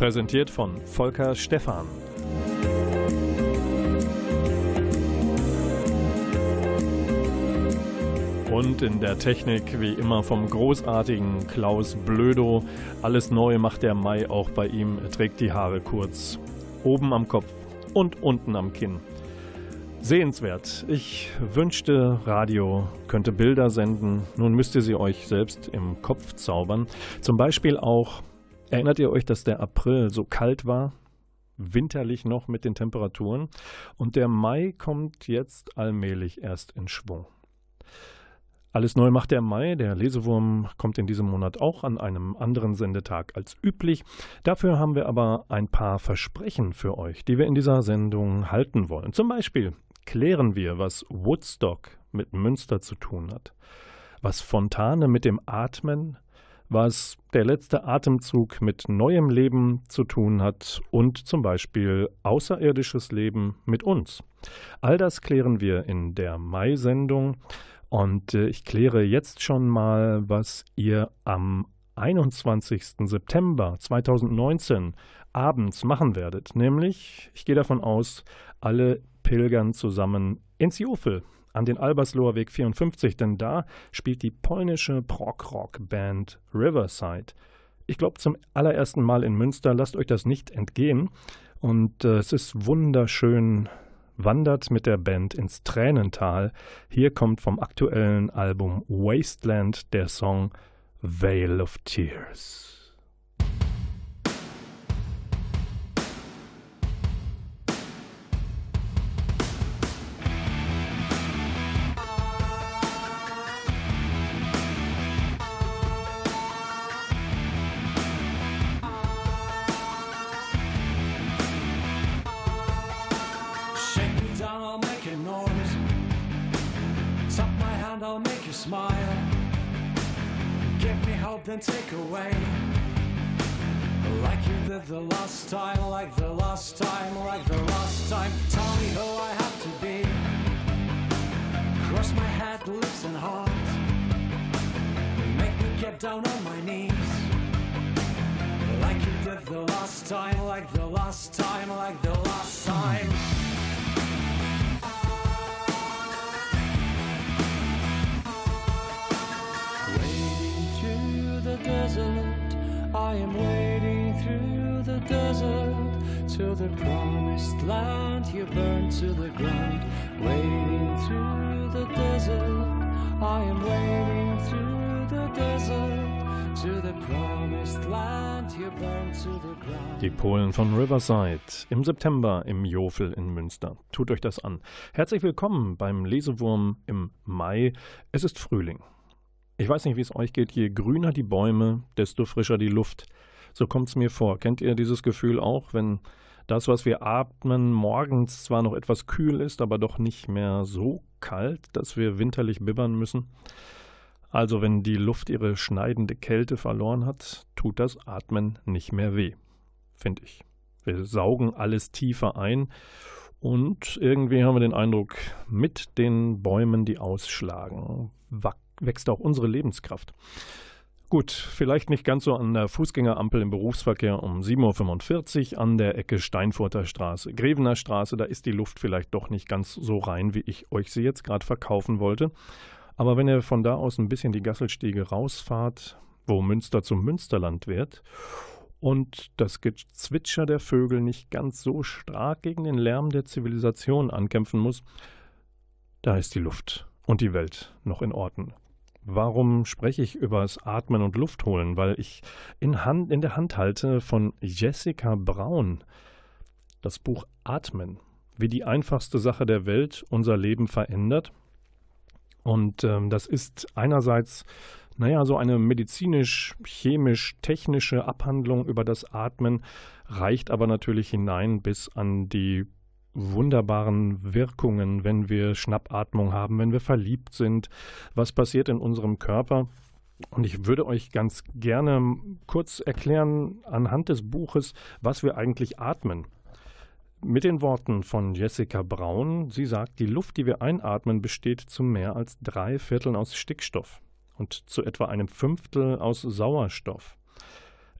Präsentiert von Volker Stephan. Und in der Technik wie immer vom großartigen Klaus Blödo. Alles neu macht der Mai auch bei ihm. Er trägt die Haare kurz. Oben am Kopf und unten am Kinn. Sehenswert. Ich wünschte, Radio könnte Bilder senden. Nun müsst ihr sie euch selbst im Kopf zaubern. Zum Beispiel auch, erinnert ihr euch, dass der April so kalt war? Winterlich noch mit den Temperaturen. Und der Mai kommt jetzt allmählich erst in Schwung. Alles neu macht der Mai. Der Lesewurm kommt in diesem Monat auch an einem anderen Sendetag als üblich. Dafür haben wir aber ein paar Versprechen für euch, die wir in dieser Sendung halten wollen. Zum Beispiel klären wir, was Woodstock mit Münster zu tun hat, was Fontane mit dem Atmen, was der letzte Atemzug mit neuem Leben zu tun hat und zum Beispiel außerirdisches Leben mit uns. All das klären wir in der Mai-Sendung und äh, ich kläre jetzt schon mal, was ihr am 21. September 2019 abends machen werdet. Nämlich, ich gehe davon aus, alle pilgern zusammen ins Jofel an den Albersloher Weg 54, denn da spielt die polnische Prog-Rock-Band Riverside. Ich glaube zum allerersten Mal in Münster, lasst euch das nicht entgehen. Und äh, es ist wunderschön, wandert mit der Band ins Tränental. Hier kommt vom aktuellen Album Wasteland der Song Veil of Tears. Then take away. Like you did the last time, like the last time, like the last time. Tell me who I have to be. Cross my head, lips, and heart. Make me get down on my knees. Like you did the last time, like the last time, like the last time. I am wading through the desert to the promised land. You burn to the ground, wading through the desert. I am wading through the desert. Die Polen von Riverside im September im Jofel in Münster. Tut euch das an. Herzlich willkommen beim Lesewurm im Mai. Es ist Frühling. Ich weiß nicht, wie es euch geht. Je grüner die Bäume, desto frischer die Luft. So kommt es mir vor. Kennt ihr dieses Gefühl auch, wenn das, was wir atmen, morgens zwar noch etwas kühl ist, aber doch nicht mehr so kalt, dass wir winterlich bibbern müssen? Also wenn die Luft ihre schneidende Kälte verloren hat, tut das Atmen nicht mehr weh, finde ich. Wir saugen alles tiefer ein und irgendwie haben wir den Eindruck, mit den Bäumen, die ausschlagen, wächst auch unsere Lebenskraft. Gut, vielleicht nicht ganz so an der Fußgängerampel im Berufsverkehr um 7.45 Uhr an der Ecke Steinfurter Straße, Grevener Straße, da ist die Luft vielleicht doch nicht ganz so rein, wie ich euch sie jetzt gerade verkaufen wollte. Aber wenn ihr von da aus ein bisschen die Gasselstiege rausfahrt, wo Münster zum Münsterland wird und das Gezwitscher der Vögel nicht ganz so stark gegen den Lärm der Zivilisation ankämpfen muss, da ist die Luft und die Welt noch in Ordnung. Warum spreche ich über das Atmen und Luftholen? Weil ich in, Hand, in der Hand halte von Jessica Braun das Buch Atmen, wie die einfachste Sache der Welt unser Leben verändert. Und ähm, das ist einerseits Naja, so eine medizinisch-chemisch-technische Abhandlung über das Atmen reicht aber natürlich hinein bis an die wunderbaren Wirkungen, wenn wir Schnappatmung haben, wenn wir verliebt sind, was passiert in unserem Körper. Und ich würde euch ganz gerne kurz erklären anhand des Buches, was wir eigentlich atmen. Mit den Worten von Jessica Braun, sie sagt, die Luft, die wir einatmen, besteht zu mehr als drei Vierteln aus Stickstoff und zu etwa einem Fünftel aus Sauerstoff.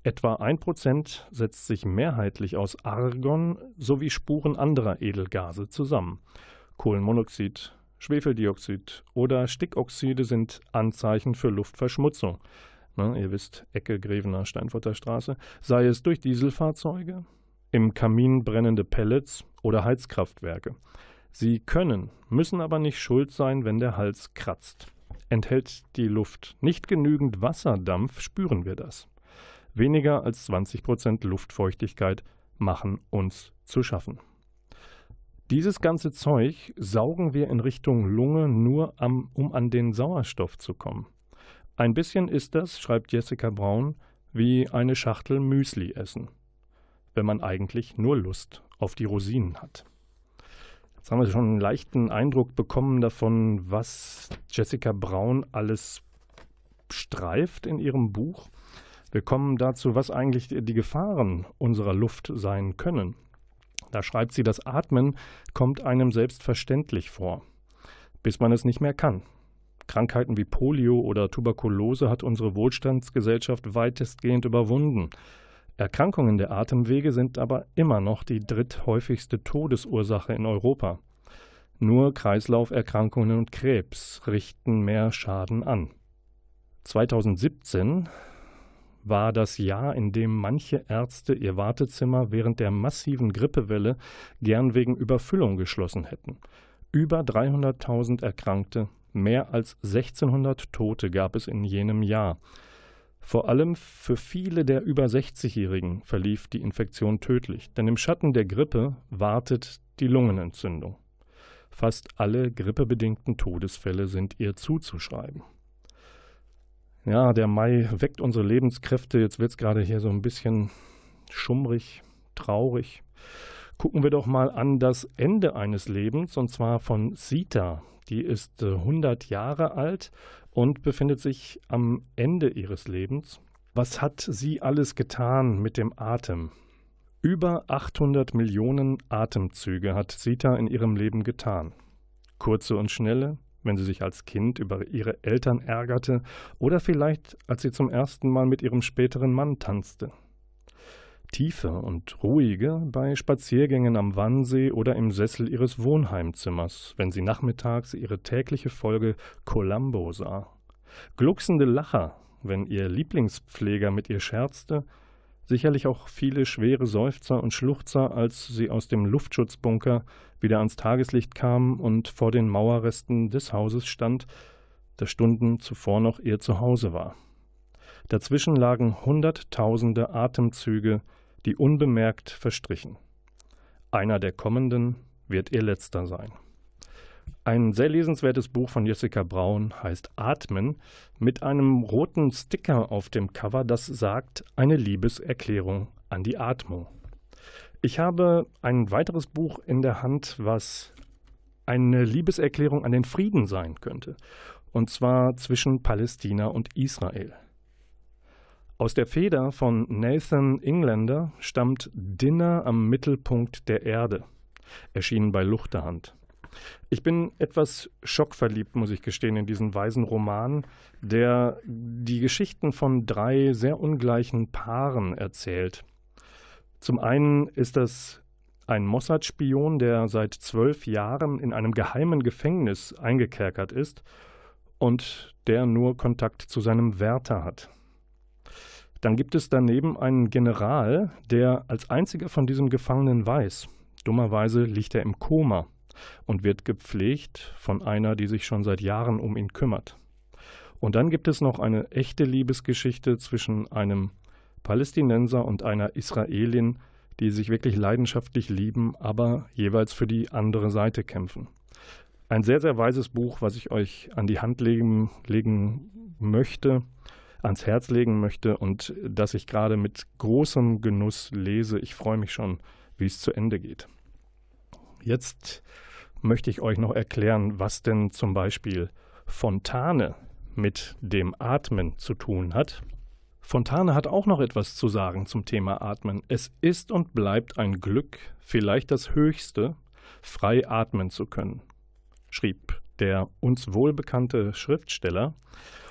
Etwa ein Prozent setzt sich mehrheitlich aus Argon sowie Spuren anderer Edelgase zusammen. Kohlenmonoxid, Schwefeldioxid oder Stickoxide sind Anzeichen für Luftverschmutzung. Na, ihr wisst, Ecke Grevener Steinfurter Straße, sei es durch Dieselfahrzeuge, im Kamin brennende Pellets oder Heizkraftwerke. Sie können, müssen aber nicht schuld sein, wenn der Hals kratzt. Enthält die Luft nicht genügend Wasserdampf, spüren wir das. Weniger als 20 Prozent Luftfeuchtigkeit machen uns zu schaffen. Dieses ganze Zeug saugen wir in Richtung Lunge nur, am, um an den Sauerstoff zu kommen. Ein bisschen ist das, schreibt Jessica Braun, wie eine Schachtel Müsli essen, wenn man eigentlich nur Lust auf die Rosinen hat. Jetzt haben wir schon einen leichten Eindruck bekommen davon, was Jessica Braun alles streift in ihrem Buch. Wir kommen dazu, was eigentlich die Gefahren unserer Luft sein können. Da schreibt sie, das Atmen kommt einem selbstverständlich vor, bis man es nicht mehr kann. Krankheiten wie Polio oder Tuberkulose hat unsere Wohlstandsgesellschaft weitestgehend überwunden. Erkrankungen der Atemwege sind aber immer noch die dritthäufigste Todesursache in Europa. Nur Kreislauferkrankungen und Krebs richten mehr Schaden an. 2017 war das Jahr, in dem manche Ärzte ihr Wartezimmer während der massiven Grippewelle gern wegen Überfüllung geschlossen hätten. Über 300.000 Erkrankte, mehr als 1600 Tote gab es in jenem Jahr. Vor allem für viele der über 60-Jährigen verlief die Infektion tödlich, denn im Schatten der Grippe wartet die Lungenentzündung. Fast alle grippebedingten Todesfälle sind ihr zuzuschreiben. Ja, der Mai weckt unsere Lebenskräfte. Jetzt wird es gerade hier so ein bisschen schummrig, traurig. Gucken wir doch mal an das Ende eines Lebens, und zwar von Sita. Die ist 100 äh, Jahre alt und befindet sich am Ende ihres Lebens. Was hat sie alles getan mit dem Atem? Über 800 Millionen Atemzüge hat Sita in ihrem Leben getan. Kurze und schnelle, wenn sie sich als Kind über ihre Eltern ärgerte oder vielleicht als sie zum ersten Mal mit ihrem späteren Mann tanzte. Tiefe und ruhige bei Spaziergängen am Wannsee oder im Sessel ihres Wohnheimzimmers, wenn sie nachmittags ihre tägliche Folge Columbo sah. Glucksende Lacher, wenn ihr Lieblingspfleger mit ihr scherzte sicherlich auch viele schwere Seufzer und Schluchzer, als sie aus dem Luftschutzbunker wieder ans Tageslicht kam und vor den Mauerresten des Hauses stand, das Stunden zuvor noch ihr Zuhause war. Dazwischen lagen hunderttausende Atemzüge, die unbemerkt verstrichen. Einer der kommenden wird ihr letzter sein. Ein sehr lesenswertes Buch von Jessica Braun heißt Atmen mit einem roten Sticker auf dem Cover, das sagt eine Liebeserklärung an die Atmung. Ich habe ein weiteres Buch in der Hand, was eine Liebeserklärung an den Frieden sein könnte, und zwar zwischen Palästina und Israel. Aus der Feder von Nathan Englander stammt Dinner am Mittelpunkt der Erde, erschienen bei Luchterhand. Ich bin etwas schockverliebt, muss ich gestehen, in diesen weisen Roman, der die Geschichten von drei sehr ungleichen Paaren erzählt. Zum einen ist das ein Mossad-Spion, der seit zwölf Jahren in einem geheimen Gefängnis eingekerkert ist und der nur Kontakt zu seinem Wärter hat. Dann gibt es daneben einen General, der als einziger von diesem Gefangenen weiß. Dummerweise liegt er im Koma und wird gepflegt von einer, die sich schon seit Jahren um ihn kümmert. Und dann gibt es noch eine echte Liebesgeschichte zwischen einem Palästinenser und einer Israelin, die sich wirklich leidenschaftlich lieben, aber jeweils für die andere Seite kämpfen. Ein sehr, sehr weises Buch, was ich euch an die Hand legen, legen möchte, ans Herz legen möchte und das ich gerade mit großem Genuss lese. Ich freue mich schon, wie es zu Ende geht. Jetzt möchte ich euch noch erklären, was denn zum Beispiel Fontane mit dem Atmen zu tun hat. Fontane hat auch noch etwas zu sagen zum Thema Atmen. Es ist und bleibt ein Glück, vielleicht das höchste, frei atmen zu können, schrieb der uns wohlbekannte Schriftsteller.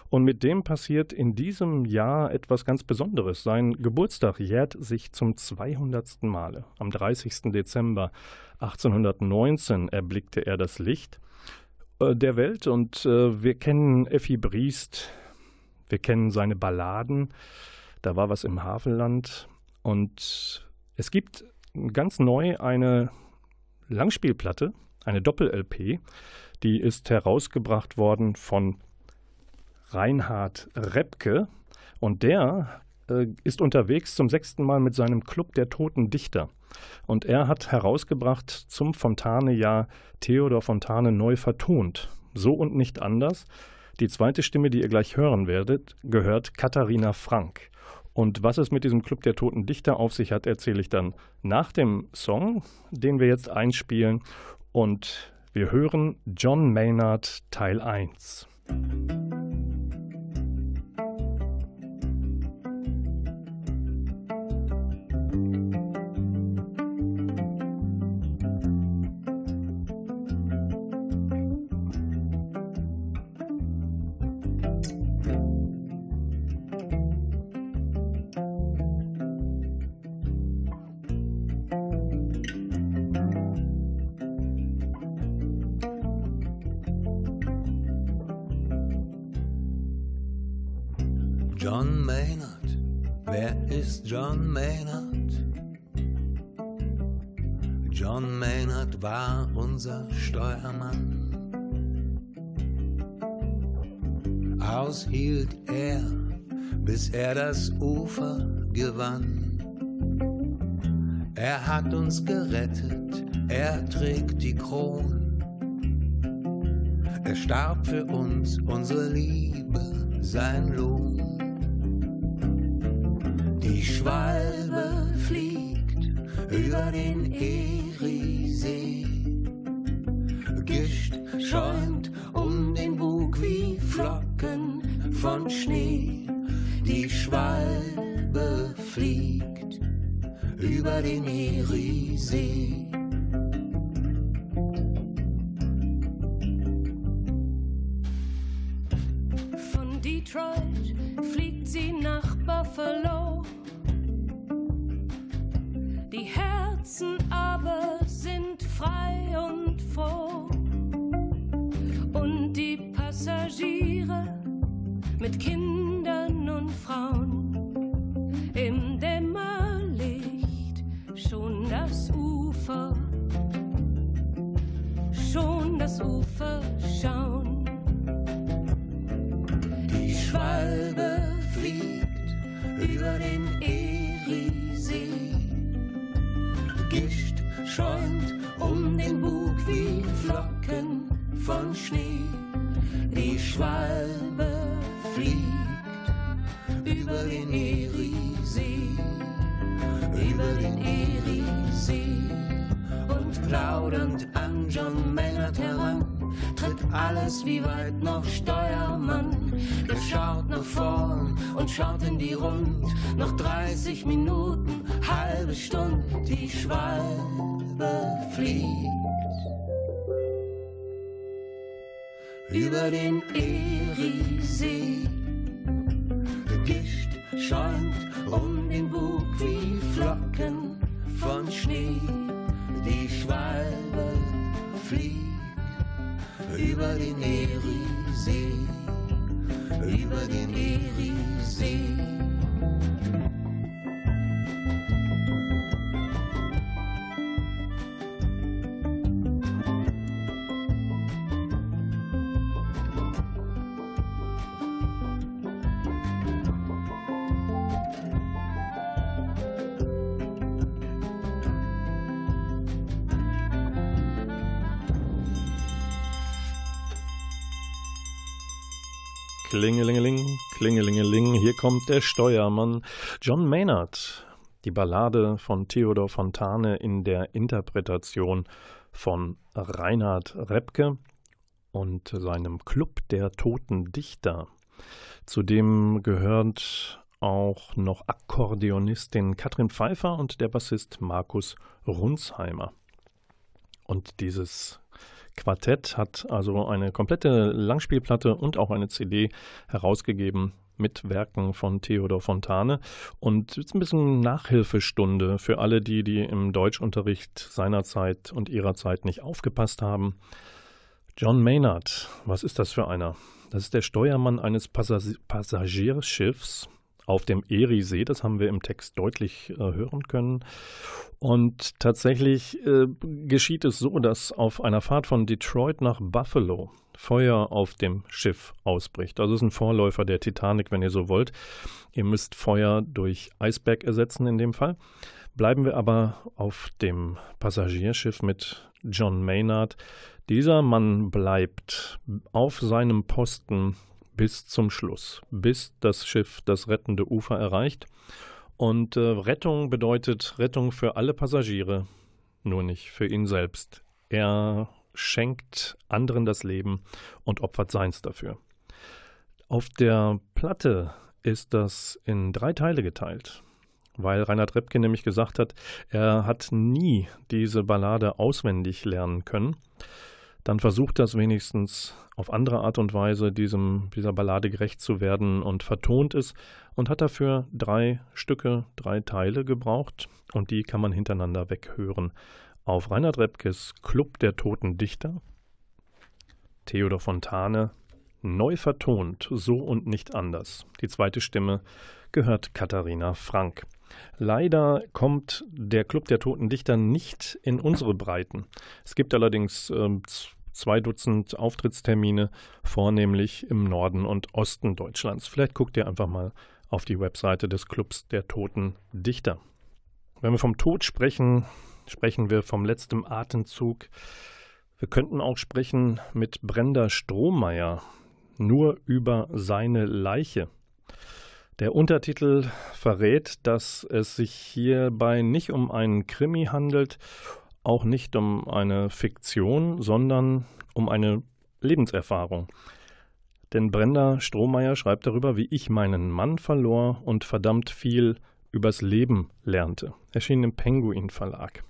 Und mit dem passiert in diesem Jahr etwas ganz Besonderes. Sein Geburtstag jährt sich zum 200. Male. Am 30. Dezember 1819 erblickte er das Licht äh, der Welt und äh, wir kennen Effi Briest, wir kennen seine Balladen. Da war was im Hafenland und es gibt ganz neu eine Langspielplatte, eine Doppel-LP, die ist herausgebracht worden von Reinhard Repke und der äh, ist unterwegs zum sechsten Mal mit seinem Club der Toten Dichter. Und er hat herausgebracht zum Fontane-Jahr Theodor Fontane neu vertont. So und nicht anders. Die zweite Stimme, die ihr gleich hören werdet, gehört Katharina Frank. Und was es mit diesem Club der Toten Dichter auf sich hat, erzähle ich dann nach dem Song, den wir jetzt einspielen. Und wir hören John Maynard Teil 1. Aushielt er, bis er das Ufer gewann. Er hat uns gerettet, er trägt die Kron. Er starb für uns, unsere Liebe, sein Lohn. Die Schwalbe fliegt über den Eriesee. Gischt schäumt um den Bug wie Flocken von Schnee. Die Schwalbe fliegt über den Eriesee. Weit noch Steuermann. Der schaut nach vorn und schaut in die Rund. Noch 30 Minuten, halbe Stunde, die Schwalbe fliegt. Über den Eriesee, Gischt schäumt um den Bug wie Flocken von Schnee. Die Schwalbe fliegt über den Eriesee, über den Eriesee. Klingelingeling, klingelingeling, hier kommt der Steuermann John Maynard. Die Ballade von Theodor Fontane in der Interpretation von Reinhard Repke und seinem Club der toten Dichter. Zudem gehört auch noch Akkordeonistin Katrin Pfeiffer und der Bassist Markus Runsheimer. Und dieses Quartett hat also eine komplette Langspielplatte und auch eine CD herausgegeben mit Werken von Theodor Fontane. Und jetzt ein bisschen Nachhilfestunde für alle die, die im Deutschunterricht seinerzeit und ihrer Zeit nicht aufgepasst haben. John Maynard, was ist das für einer? Das ist der Steuermann eines Passag Passagierschiffs auf dem Eriesee. Das haben wir im Text deutlich äh, hören können. Und tatsächlich äh, geschieht es so, dass auf einer Fahrt von Detroit nach Buffalo Feuer auf dem Schiff ausbricht. Also es ist ein Vorläufer der Titanic, wenn ihr so wollt. Ihr müsst Feuer durch Eisberg ersetzen in dem Fall. Bleiben wir aber auf dem Passagierschiff mit John Maynard. Dieser Mann bleibt auf seinem Posten bis zum Schluss, bis das Schiff das rettende Ufer erreicht. Und äh, Rettung bedeutet Rettung für alle Passagiere, nur nicht für ihn selbst. Er schenkt anderen das Leben und opfert seins dafür. Auf der Platte ist das in drei Teile geteilt, weil Reinhard Repke nämlich gesagt hat, er hat nie diese Ballade auswendig lernen können dann versucht das wenigstens auf andere Art und Weise diesem, dieser Ballade gerecht zu werden und vertont es und hat dafür drei Stücke, drei Teile gebraucht und die kann man hintereinander weghören. Auf Reinhard Repkes Club der Toten Dichter, Theodor Fontane, neu vertont, so und nicht anders. Die zweite Stimme gehört Katharina Frank. Leider kommt der Club der Toten Dichter nicht in unsere Breiten. Es gibt allerdings äh, zwei Dutzend Auftrittstermine, vornehmlich im Norden und Osten Deutschlands. Vielleicht guckt ihr einfach mal auf die Webseite des Clubs der Toten Dichter. Wenn wir vom Tod sprechen, sprechen wir vom letzten Atemzug. Wir könnten auch sprechen mit Brenda Strohmeier, nur über seine Leiche. Der Untertitel verrät, dass es sich hierbei nicht um einen Krimi handelt, auch nicht um eine Fiktion, sondern um eine Lebenserfahrung. Denn Brenda Strohmeier schreibt darüber, wie ich meinen Mann verlor und verdammt viel übers Leben lernte. Erschien im Penguin Verlag.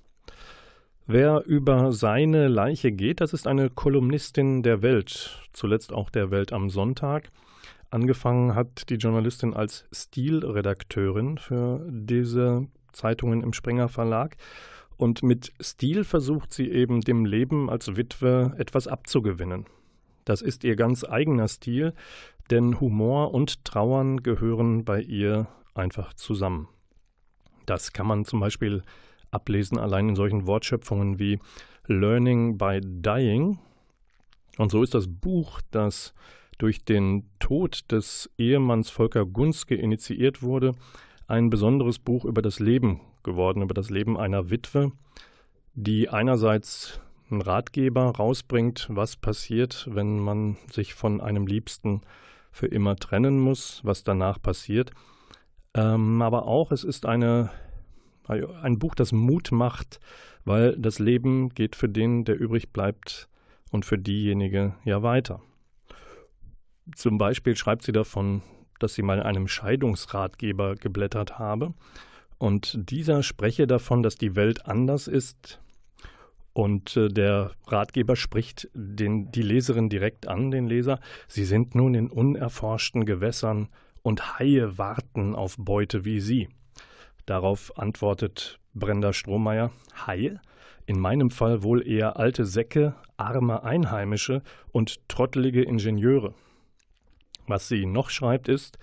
Wer über seine Leiche geht, das ist eine Kolumnistin der Welt, zuletzt auch der Welt am Sonntag. Angefangen hat die Journalistin als Stilredakteurin für diese Zeitungen im Springer Verlag. Und mit Stil versucht sie eben dem Leben als Witwe etwas abzugewinnen. Das ist ihr ganz eigener Stil, denn Humor und Trauern gehören bei ihr einfach zusammen. Das kann man zum Beispiel ablesen allein in solchen Wortschöpfungen wie Learning by Dying. Und so ist das Buch, das durch den Tod des Ehemanns Volker Gunske initiiert wurde, ein besonderes Buch über das Leben geworden, über das Leben einer Witwe, die einerseits einen Ratgeber rausbringt, was passiert, wenn man sich von einem Liebsten für immer trennen muss, was danach passiert. Ähm, aber auch, es ist eine, ein Buch, das Mut macht, weil das Leben geht für den, der übrig bleibt und für diejenige ja weiter. Zum Beispiel schreibt sie davon, dass sie mal in einem Scheidungsratgeber geblättert habe. Und dieser spreche davon, dass die Welt anders ist. Und äh, der Ratgeber spricht den, die Leserin direkt an, den Leser. Sie sind nun in unerforschten Gewässern und Haie warten auf Beute wie Sie. Darauf antwortet Brenda Strohmeier: Haie? In meinem Fall wohl eher alte Säcke, arme Einheimische und trottelige Ingenieure. Was sie noch schreibt ist,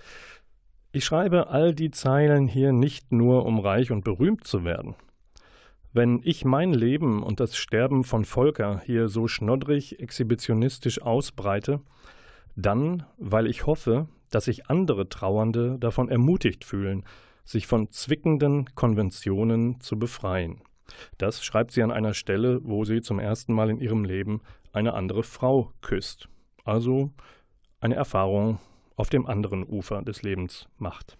ich schreibe all die Zeilen hier nicht nur, um reich und berühmt zu werden. Wenn ich mein Leben und das Sterben von Volker hier so schnoddrig exhibitionistisch ausbreite, dann, weil ich hoffe, dass sich andere Trauernde davon ermutigt fühlen, sich von zwickenden Konventionen zu befreien. Das schreibt sie an einer Stelle, wo sie zum ersten Mal in ihrem Leben eine andere Frau küsst. Also eine Erfahrung auf dem anderen Ufer des Lebens macht.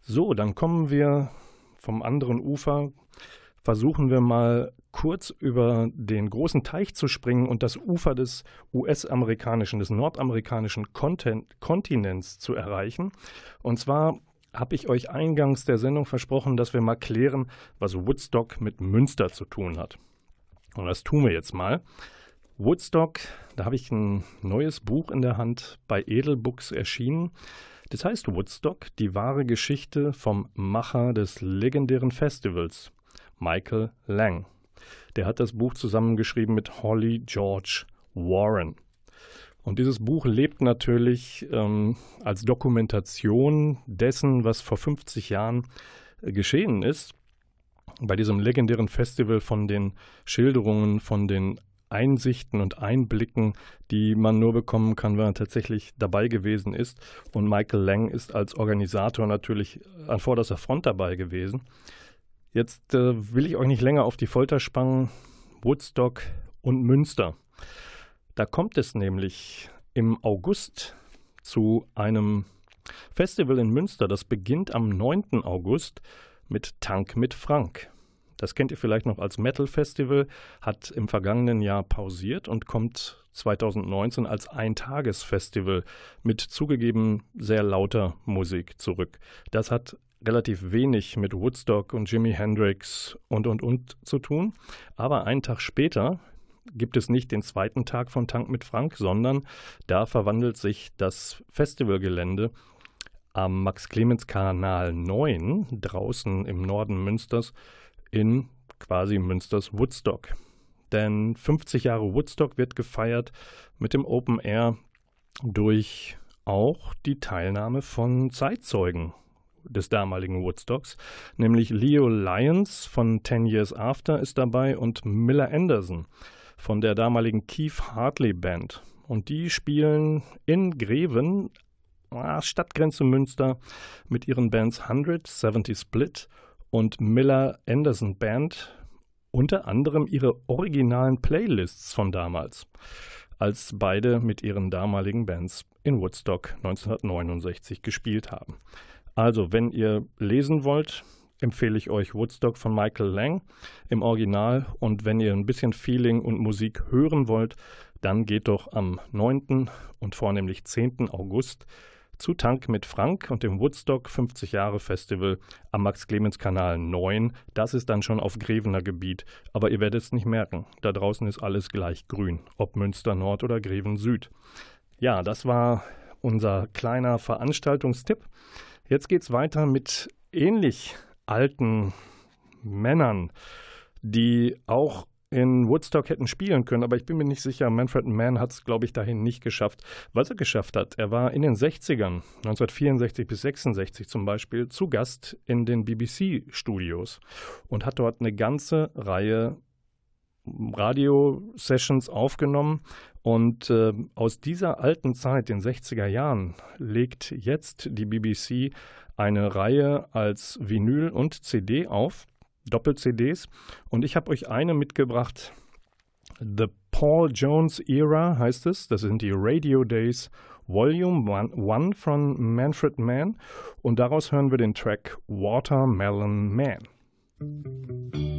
So, dann kommen wir vom anderen Ufer, versuchen wir mal kurz über den großen Teich zu springen und das Ufer des US-amerikanischen, des nordamerikanischen Kontinents zu erreichen. Und zwar habe ich euch eingangs der Sendung versprochen, dass wir mal klären, was Woodstock mit Münster zu tun hat. Und das tun wir jetzt mal. Woodstock, da habe ich ein neues Buch in der Hand bei Edelbooks erschienen. Das heißt Woodstock, die wahre Geschichte vom Macher des legendären Festivals, Michael Lang. Der hat das Buch zusammengeschrieben mit Holly George Warren. Und dieses Buch lebt natürlich ähm, als Dokumentation dessen, was vor 50 Jahren äh, geschehen ist. Bei diesem legendären Festival von den Schilderungen, von den Einsichten und Einblicken, die man nur bekommen kann, wenn man tatsächlich dabei gewesen ist. Und Michael Lang ist als Organisator natürlich an vorderster Front dabei gewesen. Jetzt äh, will ich euch nicht länger auf die Folter spannen. Woodstock und Münster. Da kommt es nämlich im August zu einem Festival in Münster. Das beginnt am 9. August mit Tank mit Frank. Das kennt ihr vielleicht noch als Metal Festival, hat im vergangenen Jahr pausiert und kommt 2019 als Eintagesfestival mit zugegeben sehr lauter Musik zurück. Das hat relativ wenig mit Woodstock und Jimi Hendrix und und und zu tun. Aber einen Tag später gibt es nicht den zweiten Tag von Tank mit Frank, sondern da verwandelt sich das Festivalgelände am Max-Clemens-Kanal 9 draußen im Norden Münsters in quasi Münsters Woodstock. Denn 50 Jahre Woodstock wird gefeiert mit dem Open Air durch auch die Teilnahme von Zeitzeugen des damaligen Woodstocks, nämlich Leo Lyons von Ten Years After ist dabei und Miller Anderson von der damaligen Keith Hartley Band. Und die spielen in Greven, ah, Stadtgrenze Münster, mit ihren Bands 100, 70 Split und Miller Anderson Band unter anderem ihre originalen Playlists von damals, als beide mit ihren damaligen Bands in Woodstock 1969 gespielt haben. Also, wenn ihr lesen wollt, empfehle ich euch Woodstock von Michael Lang im Original. Und wenn ihr ein bisschen Feeling und Musik hören wollt, dann geht doch am 9. und vornehmlich 10. August zu Tank mit Frank und dem Woodstock 50 Jahre Festival am Max-Clemens-Kanal 9. Das ist dann schon auf Grevener Gebiet, aber ihr werdet es nicht merken. Da draußen ist alles gleich grün, ob Münster Nord oder Greven Süd. Ja, das war unser kleiner Veranstaltungstipp. Jetzt geht es weiter mit ähnlich alten Männern, die auch in Woodstock hätten spielen können, aber ich bin mir nicht sicher, Manfred Mann hat es, glaube ich, dahin nicht geschafft. Was er geschafft hat, er war in den 60ern, 1964 bis 66 zum Beispiel, zu Gast in den BBC-Studios und hat dort eine ganze Reihe Radio-Sessions aufgenommen. Und äh, aus dieser alten Zeit, den 60er Jahren, legt jetzt die BBC eine Reihe als Vinyl und CD auf, Doppel-CDs. Und ich habe euch eine mitgebracht. The Paul Jones Era heißt es. Das sind die Radio Days Volume 1 von Manfred Mann. Und daraus hören wir den Track Watermelon Man.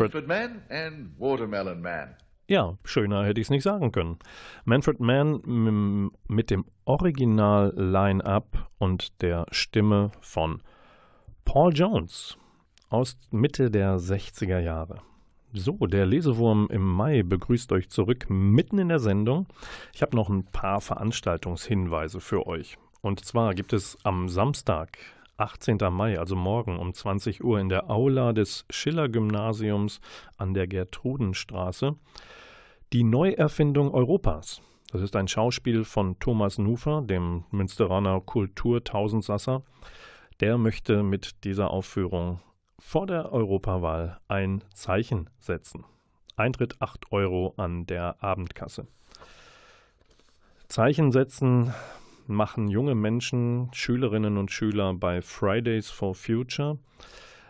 Manfred, Mann and Watermelon Man. Ja, schöner hätte ich es nicht sagen können. Manfred Mann mit dem Original-Line-Up und der Stimme von Paul Jones aus Mitte der 60er Jahre. So, der Lesewurm im Mai begrüßt euch zurück mitten in der Sendung. Ich habe noch ein paar Veranstaltungshinweise für euch. Und zwar gibt es am Samstag, 18. Mai, also morgen um 20 Uhr in der Aula des Schiller-Gymnasiums an der Gertrudenstraße die Neuerfindung Europas. Das ist ein Schauspiel von Thomas Nufer, dem Münsteraner Kulturtausendsasser. Der möchte mit dieser Aufführung vor der Europawahl ein Zeichen setzen. Eintritt 8 Euro an der Abendkasse. Zeichen setzen machen junge Menschen, Schülerinnen und Schüler bei Fridays for Future.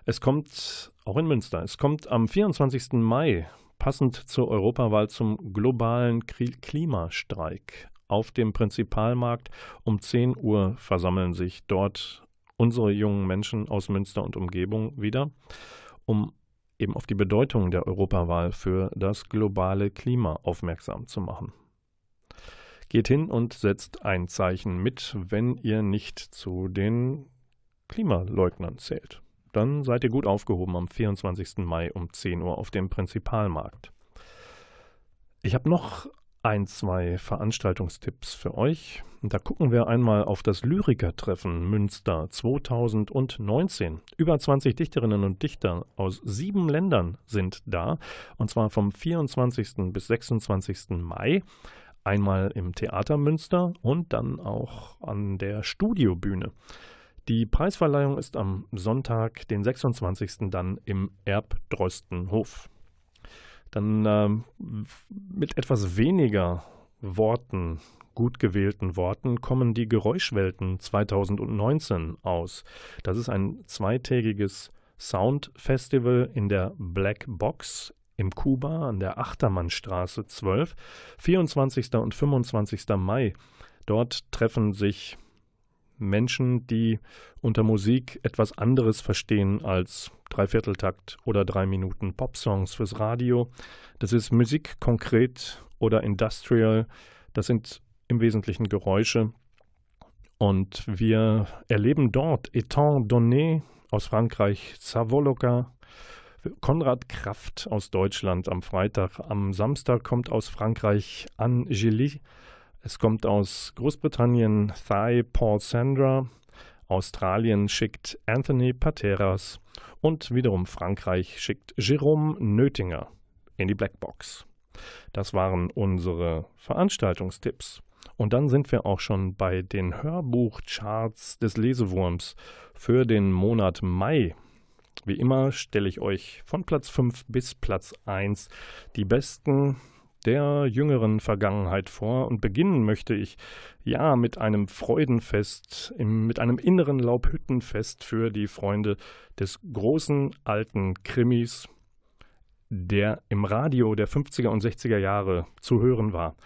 Es kommt auch in Münster. Es kommt am 24. Mai, passend zur Europawahl, zum globalen Klimastreik. Auf dem Prinzipalmarkt um 10 Uhr versammeln sich dort unsere jungen Menschen aus Münster und Umgebung wieder, um eben auf die Bedeutung der Europawahl für das globale Klima aufmerksam zu machen. Geht hin und setzt ein Zeichen mit, wenn ihr nicht zu den Klimaleugnern zählt. Dann seid ihr gut aufgehoben am 24. Mai um 10 Uhr auf dem Prinzipalmarkt. Ich habe noch ein, zwei Veranstaltungstipps für euch. Da gucken wir einmal auf das Lyrikertreffen Münster 2019. Über 20 Dichterinnen und Dichter aus sieben Ländern sind da. Und zwar vom 24. bis 26. Mai. Einmal im Theater Münster und dann auch an der Studiobühne. Die Preisverleihung ist am Sonntag, den 26. dann im Erbdröstenhof. Dann ähm, mit etwas weniger Worten, gut gewählten Worten, kommen die Geräuschwelten 2019 aus. Das ist ein zweitägiges Soundfestival in der Black Box im Kuba an der Achtermannstraße 12, 24. und 25. Mai. Dort treffen sich Menschen, die unter Musik etwas anderes verstehen als Dreivierteltakt oder drei Minuten Popsongs fürs Radio. Das ist Musik konkret oder Industrial. Das sind im Wesentlichen Geräusche. Und wir erleben dort Etant Donné aus Frankreich, Savoloka, Konrad Kraft aus Deutschland am Freitag. Am Samstag kommt aus Frankreich Angélie. Es kommt aus Großbritannien Thai Paul Sandra. Australien schickt Anthony Pateras. Und wiederum Frankreich schickt Jérôme Nötinger in die Blackbox. Das waren unsere Veranstaltungstipps. Und dann sind wir auch schon bei den Hörbuchcharts des Lesewurms für den Monat Mai. Wie immer stelle ich euch von Platz 5 bis Platz 1 die besten der jüngeren Vergangenheit vor und beginnen möchte ich ja mit einem Freudenfest, im, mit einem inneren Laubhüttenfest für die Freunde des großen alten Krimis, der im Radio der 50er und 60er Jahre zu hören war.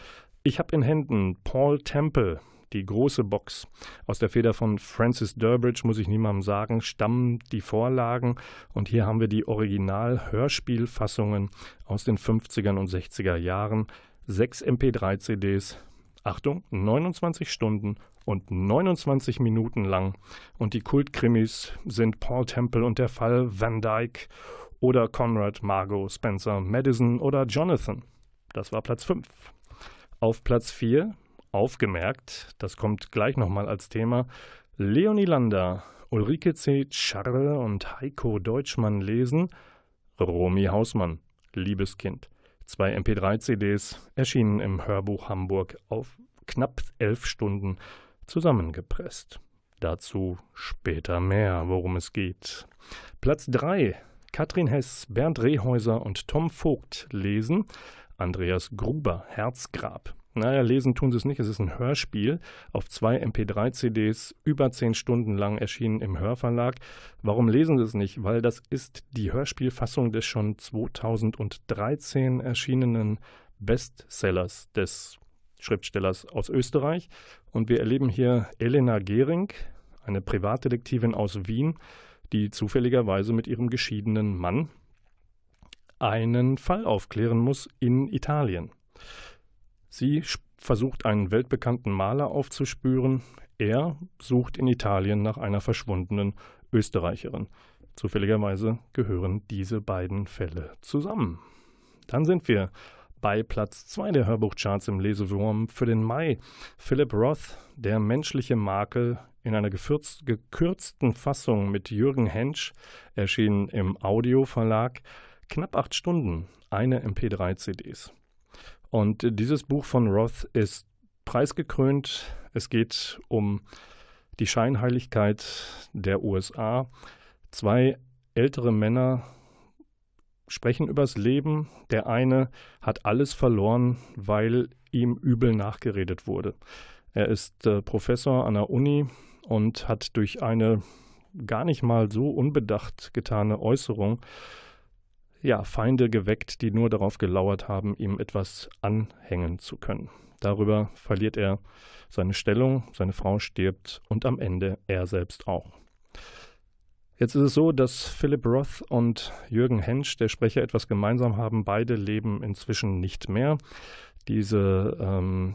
Ich habe in Händen Paul Temple, die große Box. Aus der Feder von Francis Durbridge, muss ich niemandem sagen, stammen die Vorlagen. Und hier haben wir die Original-Hörspielfassungen aus den 50er und 60er Jahren. Sechs MP3-CDs. Achtung, 29 Stunden und 29 Minuten lang. Und die Kultkrimis sind Paul Temple und der Fall Van Dyke oder Conrad, Margot, Spencer, Madison oder Jonathan. Das war Platz 5. Auf Platz 4 aufgemerkt, das kommt gleich nochmal als Thema, Leonie Lander, Ulrike C. Scharre und Heiko Deutschmann lesen Romy Hausmann, Liebeskind. Zwei MP3-CDs erschienen im Hörbuch Hamburg auf knapp elf Stunden zusammengepresst. Dazu später mehr, worum es geht. Platz 3. Katrin Hess, Bernd Rehäuser und Tom Vogt lesen Andreas Gruber, Herzgrab. Naja, lesen tun sie es nicht. Es ist ein Hörspiel auf zwei MP3-CDs, über zehn Stunden lang erschienen im Hörverlag. Warum lesen sie es nicht? Weil das ist die Hörspielfassung des schon 2013 erschienenen Bestsellers des Schriftstellers aus Österreich. Und wir erleben hier Elena Gehring, eine Privatdetektivin aus Wien, die zufälligerweise mit ihrem geschiedenen Mann einen Fall aufklären muss in Italien. Sie versucht einen weltbekannten Maler aufzuspüren. Er sucht in Italien nach einer verschwundenen Österreicherin. Zufälligerweise gehören diese beiden Fälle zusammen. Dann sind wir bei Platz 2 der Hörbuchcharts im Lesewurm für den Mai. Philip Roth, Der menschliche Makel, in einer gekürzten Fassung mit Jürgen Hensch, erschienen im Audioverlag. Knapp acht Stunden, eine MP3-CDs. Und dieses Buch von Roth ist preisgekrönt. Es geht um die Scheinheiligkeit der USA. Zwei ältere Männer sprechen übers Leben. Der eine hat alles verloren, weil ihm übel nachgeredet wurde. Er ist äh, Professor an der Uni und hat durch eine gar nicht mal so unbedacht getane Äußerung ja, Feinde geweckt, die nur darauf gelauert haben, ihm etwas anhängen zu können. Darüber verliert er seine Stellung, seine Frau stirbt und am Ende er selbst auch. Jetzt ist es so, dass Philip Roth und Jürgen Hensch, der Sprecher, etwas gemeinsam haben. Beide leben inzwischen nicht mehr. Diese ähm,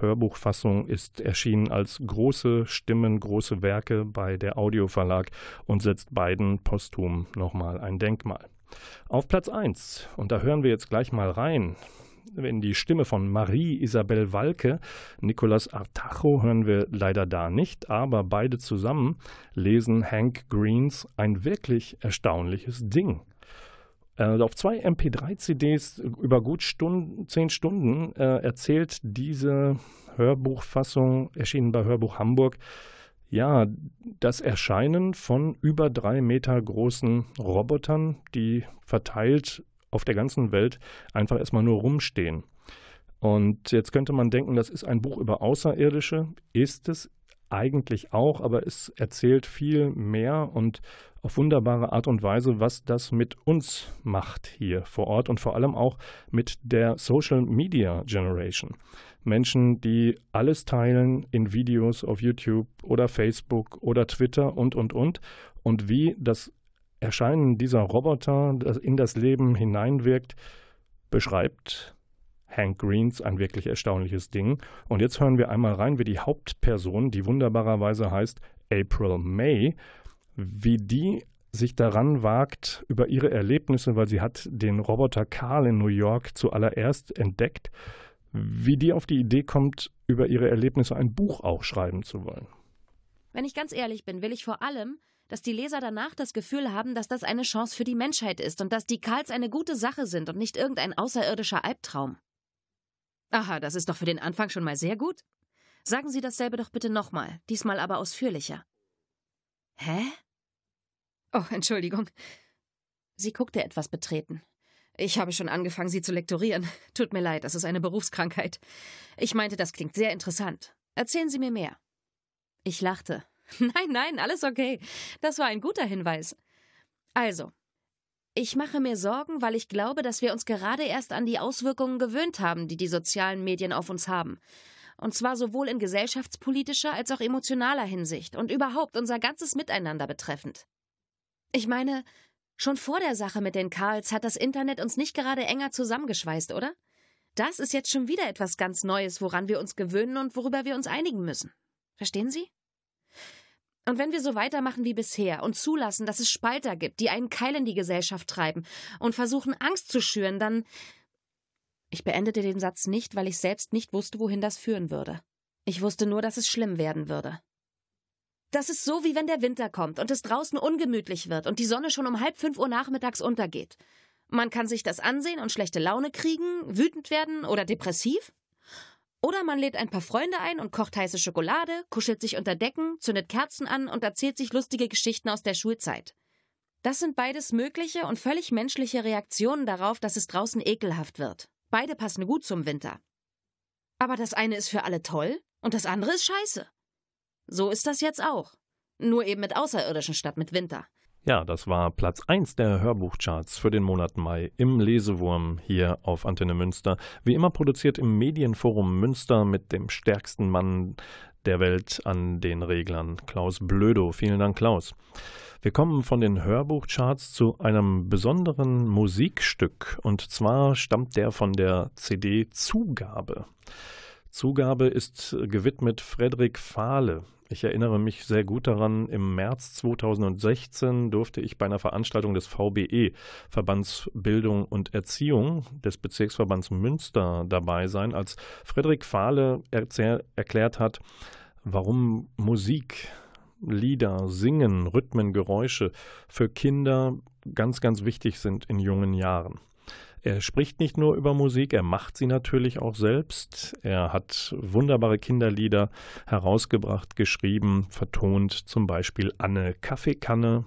Hörbuchfassung ist erschienen als große Stimmen, große Werke bei der Audioverlag und setzt beiden posthum nochmal ein Denkmal. Auf Platz 1, und da hören wir jetzt gleich mal rein, in die Stimme von Marie Isabel Walke. Nicolas Artacho hören wir leider da nicht, aber beide zusammen lesen Hank Greens ein wirklich erstaunliches Ding. Äh, auf zwei MP3-CDs über gut Stunden, zehn Stunden äh, erzählt diese Hörbuchfassung, erschienen bei Hörbuch Hamburg, ja, das Erscheinen von über drei Meter großen Robotern, die verteilt auf der ganzen Welt einfach erstmal nur rumstehen. Und jetzt könnte man denken, das ist ein Buch über Außerirdische. Ist es eigentlich auch, aber es erzählt viel mehr und auf wunderbare Art und Weise, was das mit uns macht hier vor Ort und vor allem auch mit der Social Media Generation. Menschen, die alles teilen in Videos auf YouTube oder Facebook oder Twitter und, und, und. Und wie das Erscheinen dieser Roboter in das Leben hineinwirkt, beschreibt Hank Greens ein wirklich erstaunliches Ding. Und jetzt hören wir einmal rein, wie die Hauptperson, die wunderbarerweise heißt April May, wie die sich daran wagt über ihre Erlebnisse, weil sie hat den Roboter Carl in New York zuallererst entdeckt, wie die auf die Idee kommt, über ihre Erlebnisse ein Buch auch schreiben zu wollen. Wenn ich ganz ehrlich bin, will ich vor allem, dass die Leser danach das Gefühl haben, dass das eine Chance für die Menschheit ist und dass die Karls eine gute Sache sind und nicht irgendein außerirdischer Albtraum. Aha, das ist doch für den Anfang schon mal sehr gut. Sagen Sie dasselbe doch bitte nochmal, diesmal aber ausführlicher. Hä? Oh, Entschuldigung. Sie guckte etwas betreten. Ich habe schon angefangen, Sie zu lektorieren. Tut mir leid, das ist eine Berufskrankheit. Ich meinte, das klingt sehr interessant. Erzählen Sie mir mehr. Ich lachte. Nein, nein, alles okay. Das war ein guter Hinweis. Also, ich mache mir Sorgen, weil ich glaube, dass wir uns gerade erst an die Auswirkungen gewöhnt haben, die die sozialen Medien auf uns haben. Und zwar sowohl in gesellschaftspolitischer als auch emotionaler Hinsicht und überhaupt unser ganzes Miteinander betreffend. Ich meine, schon vor der Sache mit den Karls hat das Internet uns nicht gerade enger zusammengeschweißt, oder? Das ist jetzt schon wieder etwas ganz Neues, woran wir uns gewöhnen und worüber wir uns einigen müssen. Verstehen Sie? Und wenn wir so weitermachen wie bisher und zulassen, dass es Spalter gibt, die einen Keil in die Gesellschaft treiben und versuchen, Angst zu schüren, dann. Ich beendete den Satz nicht, weil ich selbst nicht wusste, wohin das führen würde. Ich wusste nur, dass es schlimm werden würde. Das ist so, wie wenn der Winter kommt und es draußen ungemütlich wird und die Sonne schon um halb fünf Uhr nachmittags untergeht. Man kann sich das ansehen und schlechte Laune kriegen, wütend werden oder depressiv. Oder man lädt ein paar Freunde ein und kocht heiße Schokolade, kuschelt sich unter Decken, zündet Kerzen an und erzählt sich lustige Geschichten aus der Schulzeit. Das sind beides mögliche und völlig menschliche Reaktionen darauf, dass es draußen ekelhaft wird. Beide passen gut zum Winter. Aber das eine ist für alle toll und das andere ist scheiße. So ist das jetzt auch. Nur eben mit Außerirdischen statt mit Winter. Ja, das war Platz 1 der Hörbuchcharts für den Monat Mai im Lesewurm hier auf Antenne Münster. Wie immer produziert im Medienforum Münster mit dem stärksten Mann der Welt an den Reglern. Klaus Blödo. Vielen Dank, Klaus. Wir kommen von den Hörbuchcharts zu einem besonderen Musikstück und zwar stammt der von der CD Zugabe. Zugabe ist gewidmet Frederik Fahle. Ich erinnere mich sehr gut daran, im März 2016 durfte ich bei einer Veranstaltung des VBE, Verbands Bildung und Erziehung des Bezirksverbands Münster dabei sein, als Frederik Fahle erklärt hat, warum Musik, Lieder, Singen, Rhythmen, Geräusche für Kinder ganz, ganz wichtig sind in jungen Jahren. Er spricht nicht nur über Musik, er macht sie natürlich auch selbst. Er hat wunderbare Kinderlieder herausgebracht, geschrieben, vertont, zum Beispiel Anne Kaffeekanne.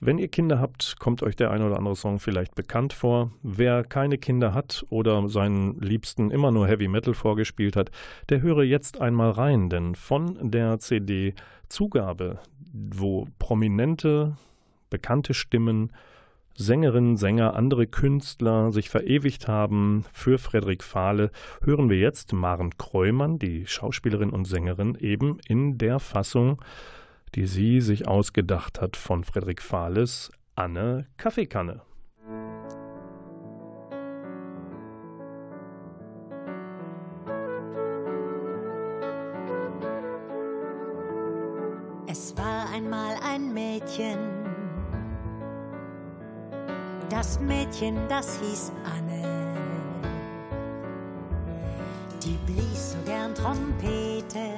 Wenn ihr Kinder habt, kommt euch der ein oder andere Song vielleicht bekannt vor. Wer keine Kinder hat oder seinen Liebsten immer nur Heavy Metal vorgespielt hat, der höre jetzt einmal rein, denn von der CD Zugabe, wo prominente, bekannte Stimmen Sängerinnen, Sänger, andere Künstler sich verewigt haben für Frederik Fahle, hören wir jetzt Maren Kreumann, die Schauspielerin und Sängerin, eben in der Fassung, die sie sich ausgedacht hat von Frederik Fahles Anne Kaffeekanne. Es war einmal ein Mädchen, das Mädchen, das hieß Anne. Die blies so gern Trompete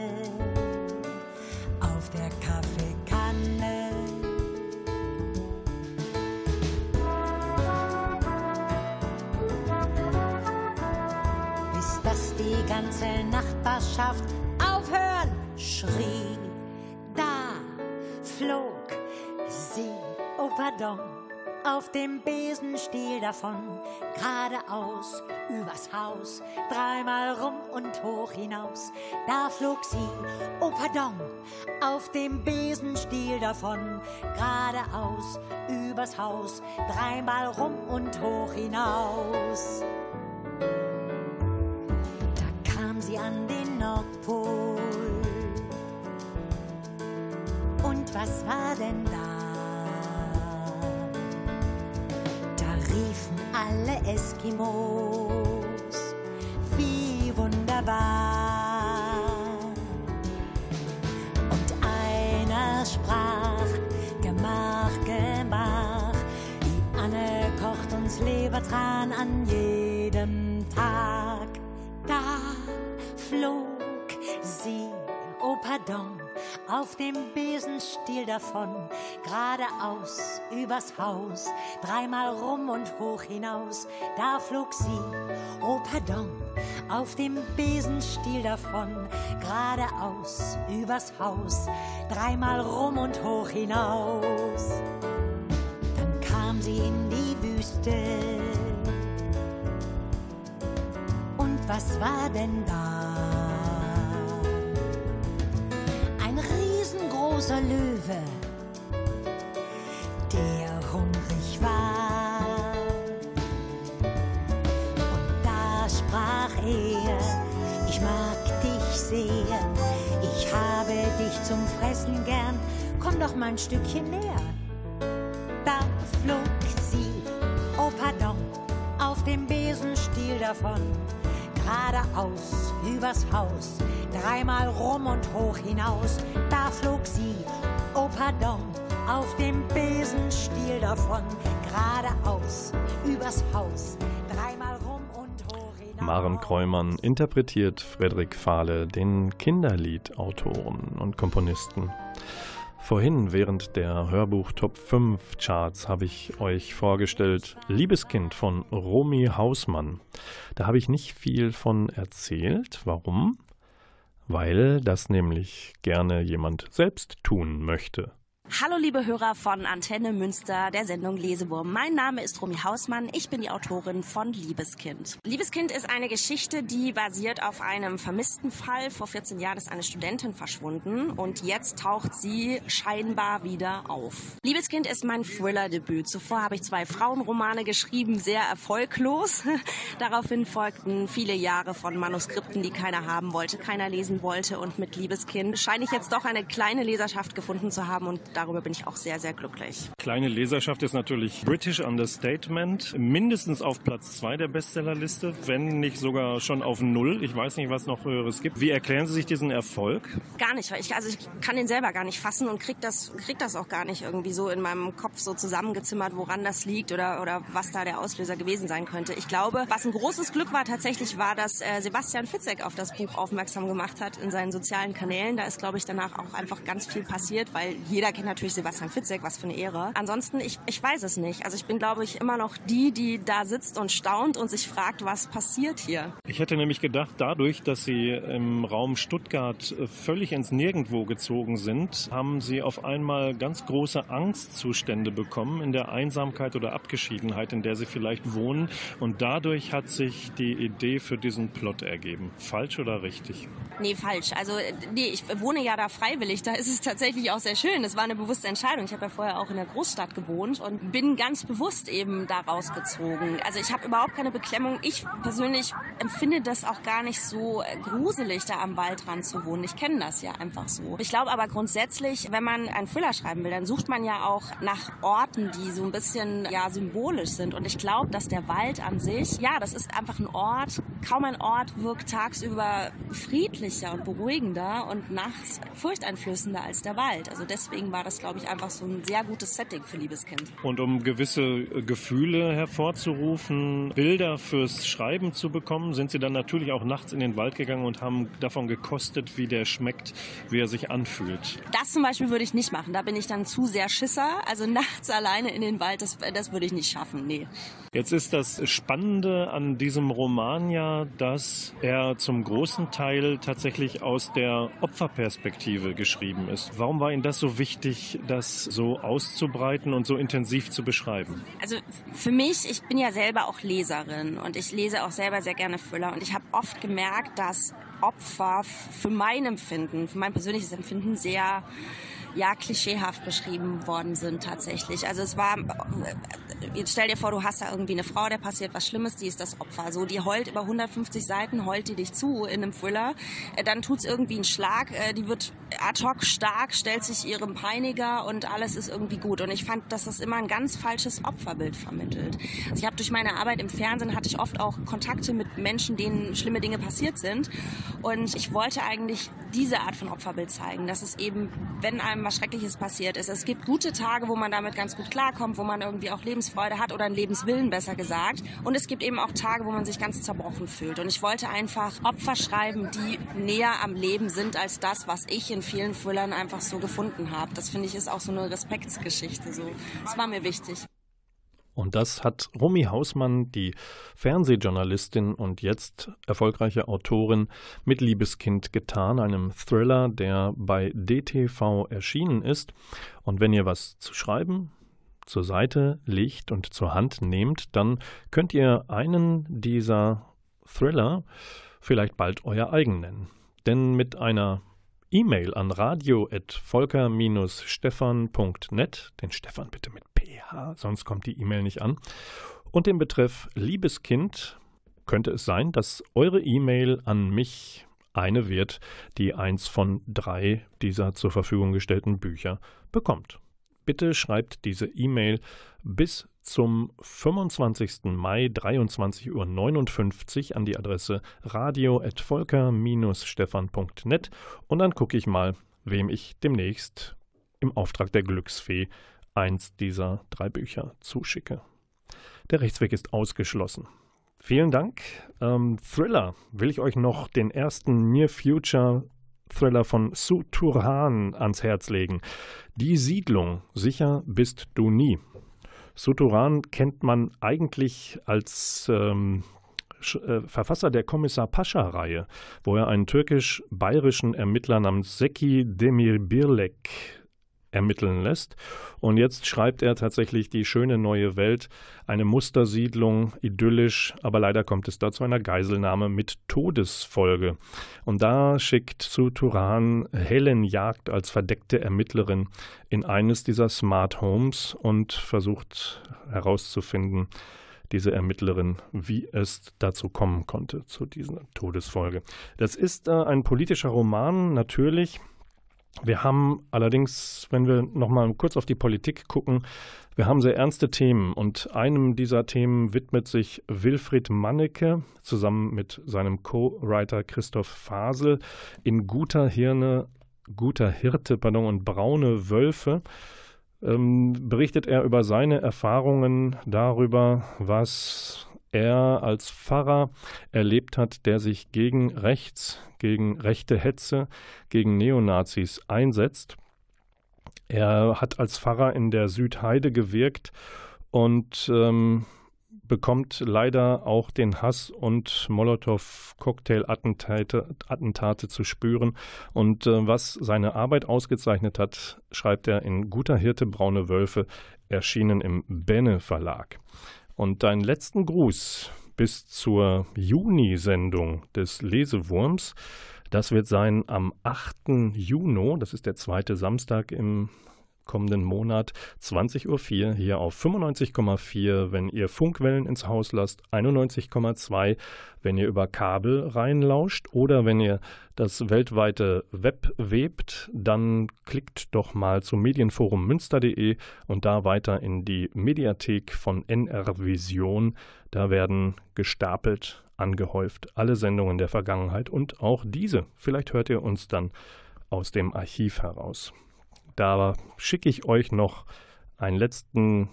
auf der Kaffeekanne. Bis dass die ganze Nachbarschaft aufhören schrie. Da flog sie, oh pardon auf dem Besenstiel davon, geradeaus übers Haus, dreimal rum und hoch hinaus. Da flog sie, oh pardon, auf dem Besenstiel davon, geradeaus übers Haus, dreimal rum und hoch hinaus. Da kam sie an den Nordpol. Und was war denn da? Alle Eskimos. Wie wunderbar. Und einer sprach, Gemach, Gemach, die Anne kocht uns Lebertran an jedem Tag. Da flog sie, oh pardon, auf dem Besenstiel davon, geradeaus übers Haus, dreimal rum und hoch hinaus, da flog sie, oh pardon, auf dem Besenstiel davon, geradeaus übers Haus, dreimal rum und hoch hinaus. Dann kam sie in die Wüste. Und was war denn da? Großer Löwe, der hungrig war. Und da sprach er, ich mag dich sehr, ich habe dich zum Fressen gern, komm doch mal ein Stückchen näher. Da flog sie, oh pardon, auf dem Besenstiel davon, geradeaus übers Haus dreimal rum und hoch hinaus, da flog sie, oh pardon, auf dem Besenstiel davon, geradeaus, übers Haus, dreimal rum und hoch hinaus. Maren Kreumann interpretiert Frederik Fahle, den Kinderliedautoren und Komponisten. Vorhin während der Hörbuch Top 5 Charts habe ich euch vorgestellt Liebeskind von Romy Hausmann. Da habe ich nicht viel von erzählt. Warum? Weil das nämlich gerne jemand selbst tun möchte. Hallo liebe Hörer von Antenne Münster, der Sendung Lesewurm. Mein Name ist Romy Hausmann, ich bin die Autorin von Liebeskind. Liebeskind ist eine Geschichte, die basiert auf einem vermissten Fall. Vor 14 Jahren ist eine Studentin verschwunden und jetzt taucht sie scheinbar wieder auf. Liebeskind ist mein Thriller-Debüt. Zuvor habe ich zwei Frauenromane geschrieben, sehr erfolglos. Daraufhin folgten viele Jahre von Manuskripten, die keiner haben wollte, keiner lesen wollte und mit Liebeskind scheine ich jetzt doch eine kleine Leserschaft gefunden zu haben und darüber bin ich auch sehr, sehr glücklich. Kleine Leserschaft ist natürlich British Understatement. Mindestens auf Platz zwei der Bestsellerliste, wenn nicht sogar schon auf null. Ich weiß nicht, was noch höheres gibt. Wie erklären Sie sich diesen Erfolg? Gar nicht, weil ich, also ich kann den selber gar nicht fassen und krieg das, krieg das auch gar nicht irgendwie so in meinem Kopf so zusammengezimmert, woran das liegt oder, oder was da der Auslöser gewesen sein könnte. Ich glaube, was ein großes Glück war tatsächlich, war, dass äh, Sebastian Fitzek auf das Buch aufmerksam gemacht hat in seinen sozialen Kanälen. Da ist, glaube ich, danach auch einfach ganz viel passiert, weil jeder kennt natürlich Sebastian Fitzek, was für eine Ehre. Ansonsten, ich, ich weiß es nicht. Also ich bin, glaube ich, immer noch die, die da sitzt und staunt und sich fragt, was passiert hier. Ich hätte nämlich gedacht, dadurch, dass Sie im Raum Stuttgart völlig ins Nirgendwo gezogen sind, haben Sie auf einmal ganz große Angstzustände bekommen in der Einsamkeit oder Abgeschiedenheit, in der Sie vielleicht wohnen. Und dadurch hat sich die Idee für diesen Plot ergeben. Falsch oder richtig? Nee, falsch. Also, nee, ich wohne ja da freiwillig. Da ist es tatsächlich auch sehr schön. Es war eine bewusste Entscheidung. Ich habe ja vorher auch in der Großstadt gewohnt und bin ganz bewusst eben da rausgezogen. Also ich habe überhaupt keine Beklemmung. Ich persönlich empfinde das auch gar nicht so gruselig, da am Waldrand zu wohnen. Ich kenne das ja einfach so. Ich glaube aber grundsätzlich, wenn man einen Thriller schreiben will, dann sucht man ja auch nach Orten, die so ein bisschen ja symbolisch sind. Und ich glaube, dass der Wald an sich, ja, das ist einfach ein Ort. Kaum ein Ort wirkt tagsüber friedlicher und beruhigender und nachts furchteinflößender als der Wald. Also deswegen war das, glaube ich, einfach so ein sehr gutes Setting für Liebeskind. Und um gewisse Gefühle hervorzurufen, Bilder fürs Schreiben zu bekommen, sind Sie dann natürlich auch nachts in den Wald gegangen und haben davon gekostet, wie der schmeckt, wie er sich anfühlt. Das zum Beispiel würde ich nicht machen. Da bin ich dann zu sehr Schisser. Also nachts alleine in den Wald, das, das würde ich nicht schaffen. Nee. Jetzt ist das Spannende an diesem Roman ja, dass er zum großen Teil tatsächlich aus der Opferperspektive geschrieben ist. Warum war Ihnen das so wichtig, das so auszubreiten und so intensiv zu beschreiben? Also für mich, ich bin ja selber auch Leserin und ich lese auch selber sehr gerne Thriller und ich habe oft gemerkt, dass Opfer für mein Empfinden, für mein persönliches Empfinden sehr ja, klischeehaft beschrieben worden sind tatsächlich. Also es war, stell dir vor, du hast da irgendwie eine Frau, der passiert was Schlimmes, die ist das Opfer. So, die heult über 150 Seiten, heult die dich zu in einem Thriller. Dann tut's irgendwie einen Schlag, die wird ad hoc stark, stellt sich ihrem Peiniger und alles ist irgendwie gut. Und ich fand, dass das immer ein ganz falsches Opferbild vermittelt. Also ich habe durch meine Arbeit im Fernsehen hatte ich oft auch Kontakte mit Menschen, denen schlimme Dinge passiert sind. Und ich wollte eigentlich diese Art von Opferbild zeigen, dass es eben, wenn einem was Schreckliches passiert ist, es gibt gute Tage, wo man damit ganz gut klarkommt, wo man irgendwie auch Lebensfreude hat oder einen Lebenswillen, besser gesagt. Und es gibt eben auch Tage, wo man sich ganz zerbrochen fühlt. Und ich wollte einfach Opfer schreiben, die näher am Leben sind als das, was ich in vielen Thrillern einfach so gefunden habe. Das finde ich ist auch so eine Respektsgeschichte. So, das war mir wichtig. Und das hat Romy Hausmann, die Fernsehjournalistin und jetzt erfolgreiche Autorin, mit Liebeskind getan, einem Thriller, der bei DTV erschienen ist. Und wenn ihr was zu schreiben, zur Seite legt und zur Hand nehmt, dann könnt ihr einen dieser Thriller vielleicht bald euer eigen nennen. Denn mit einer E-Mail an radio.volker-stefan.net, den Stefan bitte mit PH, sonst kommt die E-Mail nicht an, und den Betreff Liebeskind könnte es sein, dass eure E-Mail an mich eine wird, die eins von drei dieser zur Verfügung gestellten Bücher bekommt. Bitte schreibt diese E-Mail bis zum 25. Mai 23.59 Uhr an die Adresse radio.volker-stefan.net und dann gucke ich mal, wem ich demnächst im Auftrag der Glücksfee eins dieser drei Bücher zuschicke. Der Rechtsweg ist ausgeschlossen. Vielen Dank. Ähm, Thriller will ich euch noch den ersten Near Future Thriller von Su Turhan ans Herz legen. Die Siedlung. Sicher bist du nie. Suturan kennt man eigentlich als ähm, äh, Verfasser der Kommissar Pascha-Reihe, wo er einen türkisch-bayerischen Ermittler namens Seki Demirbirlek ermitteln lässt. Und jetzt schreibt er tatsächlich die schöne neue Welt, eine Mustersiedlung, idyllisch, aber leider kommt es da zu einer Geiselnahme mit Todesfolge. Und da schickt zu Turan Helen Jagd als verdeckte Ermittlerin in eines dieser Smart Homes und versucht herauszufinden, diese Ermittlerin, wie es dazu kommen konnte, zu dieser Todesfolge. Das ist äh, ein politischer Roman, natürlich. Wir haben allerdings, wenn wir nochmal kurz auf die Politik gucken, wir haben sehr ernste Themen und einem dieser Themen widmet sich Wilfried Mannecke zusammen mit seinem Co-Writer Christoph Fasel in Guter Hirne, Guter Hirte pardon, und Braune Wölfe. Ähm, berichtet er über seine Erfahrungen darüber, was er als Pfarrer erlebt hat, der sich gegen rechts, gegen rechte Hetze, gegen Neonazis einsetzt. Er hat als Pfarrer in der Südheide gewirkt und ähm, bekommt leider auch den Hass und Molotow-Cocktail-Attentate Attentate zu spüren. Und äh, was seine Arbeit ausgezeichnet hat, schreibt er in Guter Hirte Braune Wölfe, erschienen im Benne Verlag. Und deinen letzten Gruß bis zur Juni-Sendung des Lesewurms, das wird sein am 8. Juni, das ist der zweite Samstag im kommenden Monat 20.04 Uhr hier auf 95,4, wenn ihr Funkwellen ins Haus lasst, 91,2, wenn ihr über Kabel reinlauscht oder wenn ihr das weltweite Web webt, dann klickt doch mal zum Medienforum münster.de und da weiter in die Mediathek von NR Vision. Da werden gestapelt, angehäuft alle Sendungen der Vergangenheit und auch diese. Vielleicht hört ihr uns dann aus dem Archiv heraus. Da schicke ich euch noch einen letzten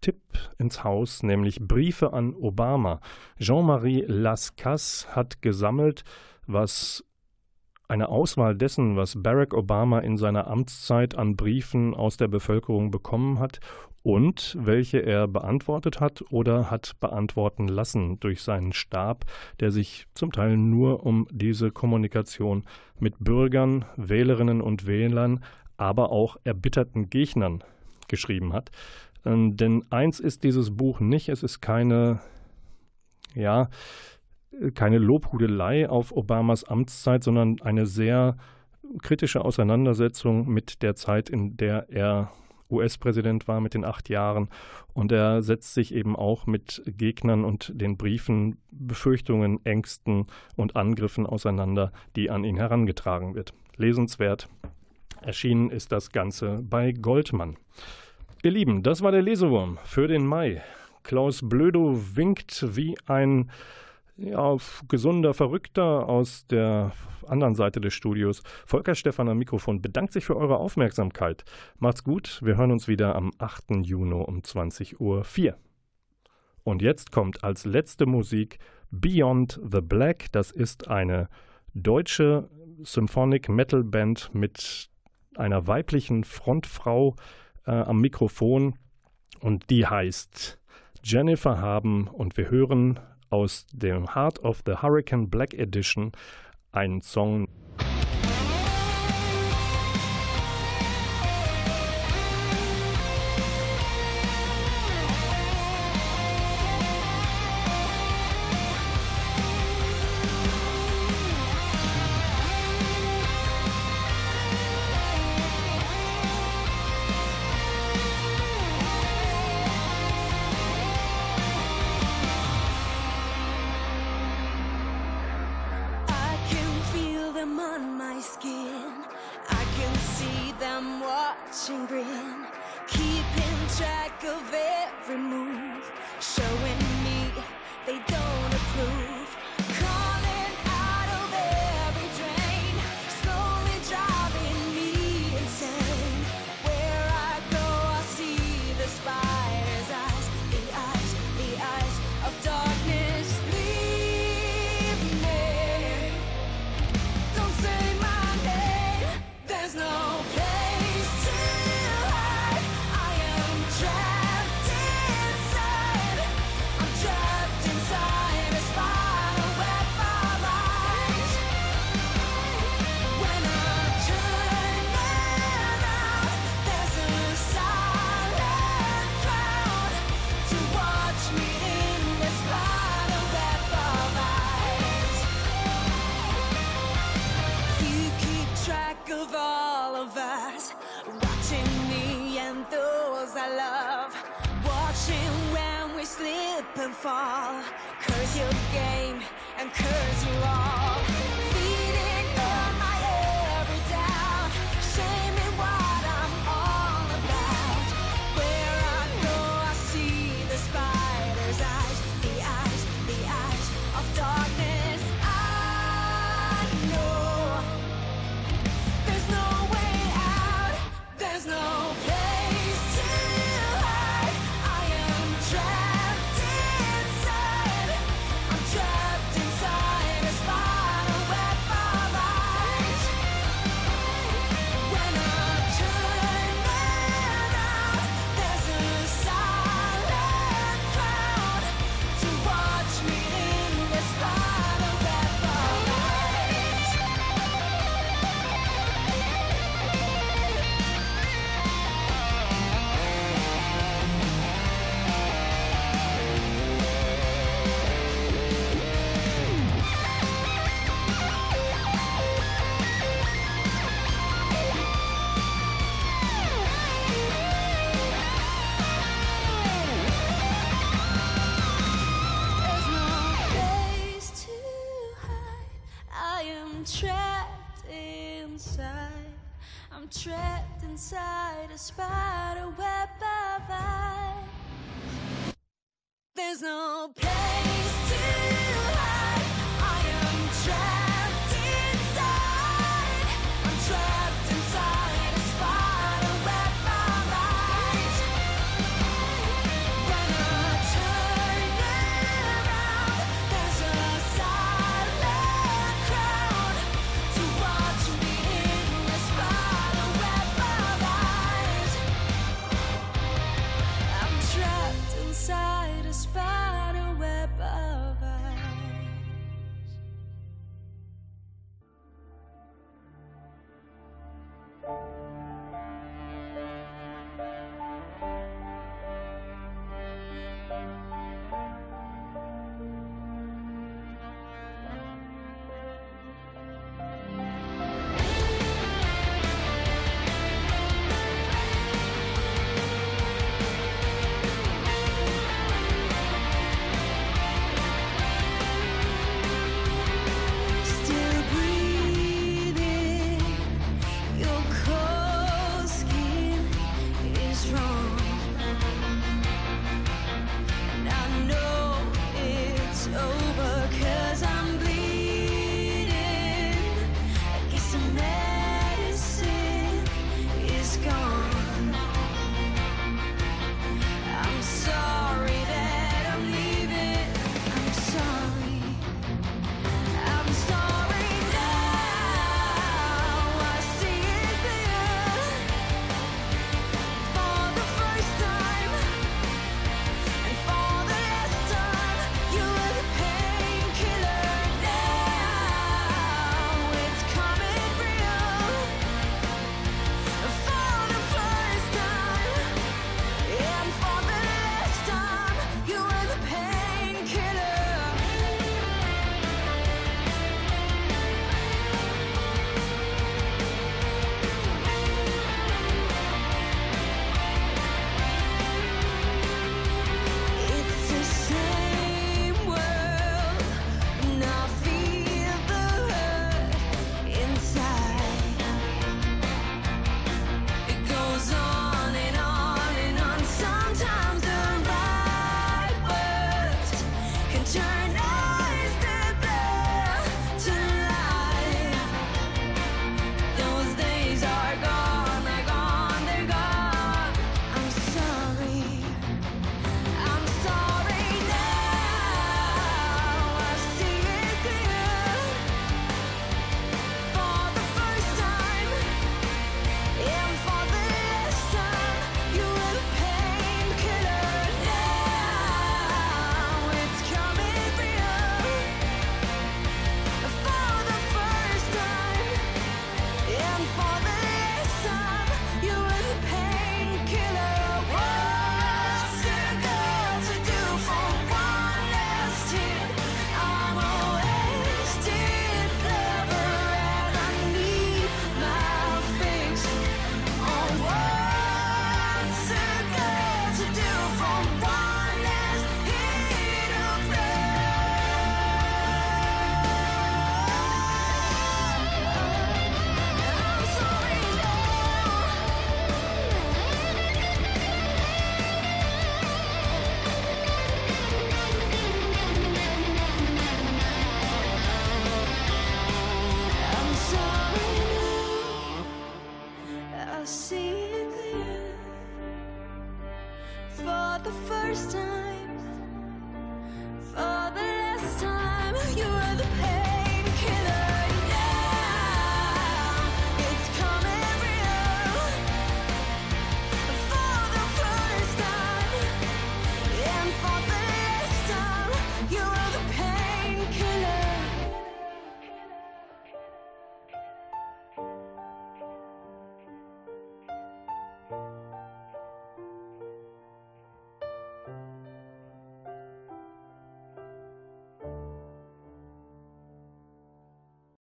Tipp ins Haus, nämlich Briefe an Obama. Jean-Marie Lascasse hat gesammelt, was eine Auswahl dessen, was Barack Obama in seiner Amtszeit an Briefen aus der Bevölkerung bekommen hat und welche er beantwortet hat oder hat beantworten lassen durch seinen Stab, der sich zum Teil nur um diese Kommunikation mit Bürgern, Wählerinnen und Wählern, aber auch erbitterten Gegnern geschrieben hat. Ähm, denn eins ist dieses Buch nicht, es ist keine, ja, keine Lobhudelei auf Obamas Amtszeit, sondern eine sehr kritische Auseinandersetzung mit der Zeit, in der er US-Präsident war, mit den acht Jahren. Und er setzt sich eben auch mit Gegnern und den Briefen, Befürchtungen, Ängsten und Angriffen auseinander, die an ihn herangetragen wird. Lesenswert. Erschienen ist das Ganze bei Goldmann. Ihr Lieben, das war der Lesewurm für den Mai. Klaus Blödo winkt wie ein ja, gesunder Verrückter aus der anderen Seite des Studios. Volker Stephan am Mikrofon bedankt sich für eure Aufmerksamkeit. Macht's gut, wir hören uns wieder am 8. Juni um 20.04 Uhr. Und jetzt kommt als letzte Musik Beyond the Black. Das ist eine deutsche Symphonic Metal Band mit einer weiblichen Frontfrau äh, am Mikrofon und die heißt Jennifer Haben und wir hören aus dem Heart of the Hurricane Black Edition einen Song.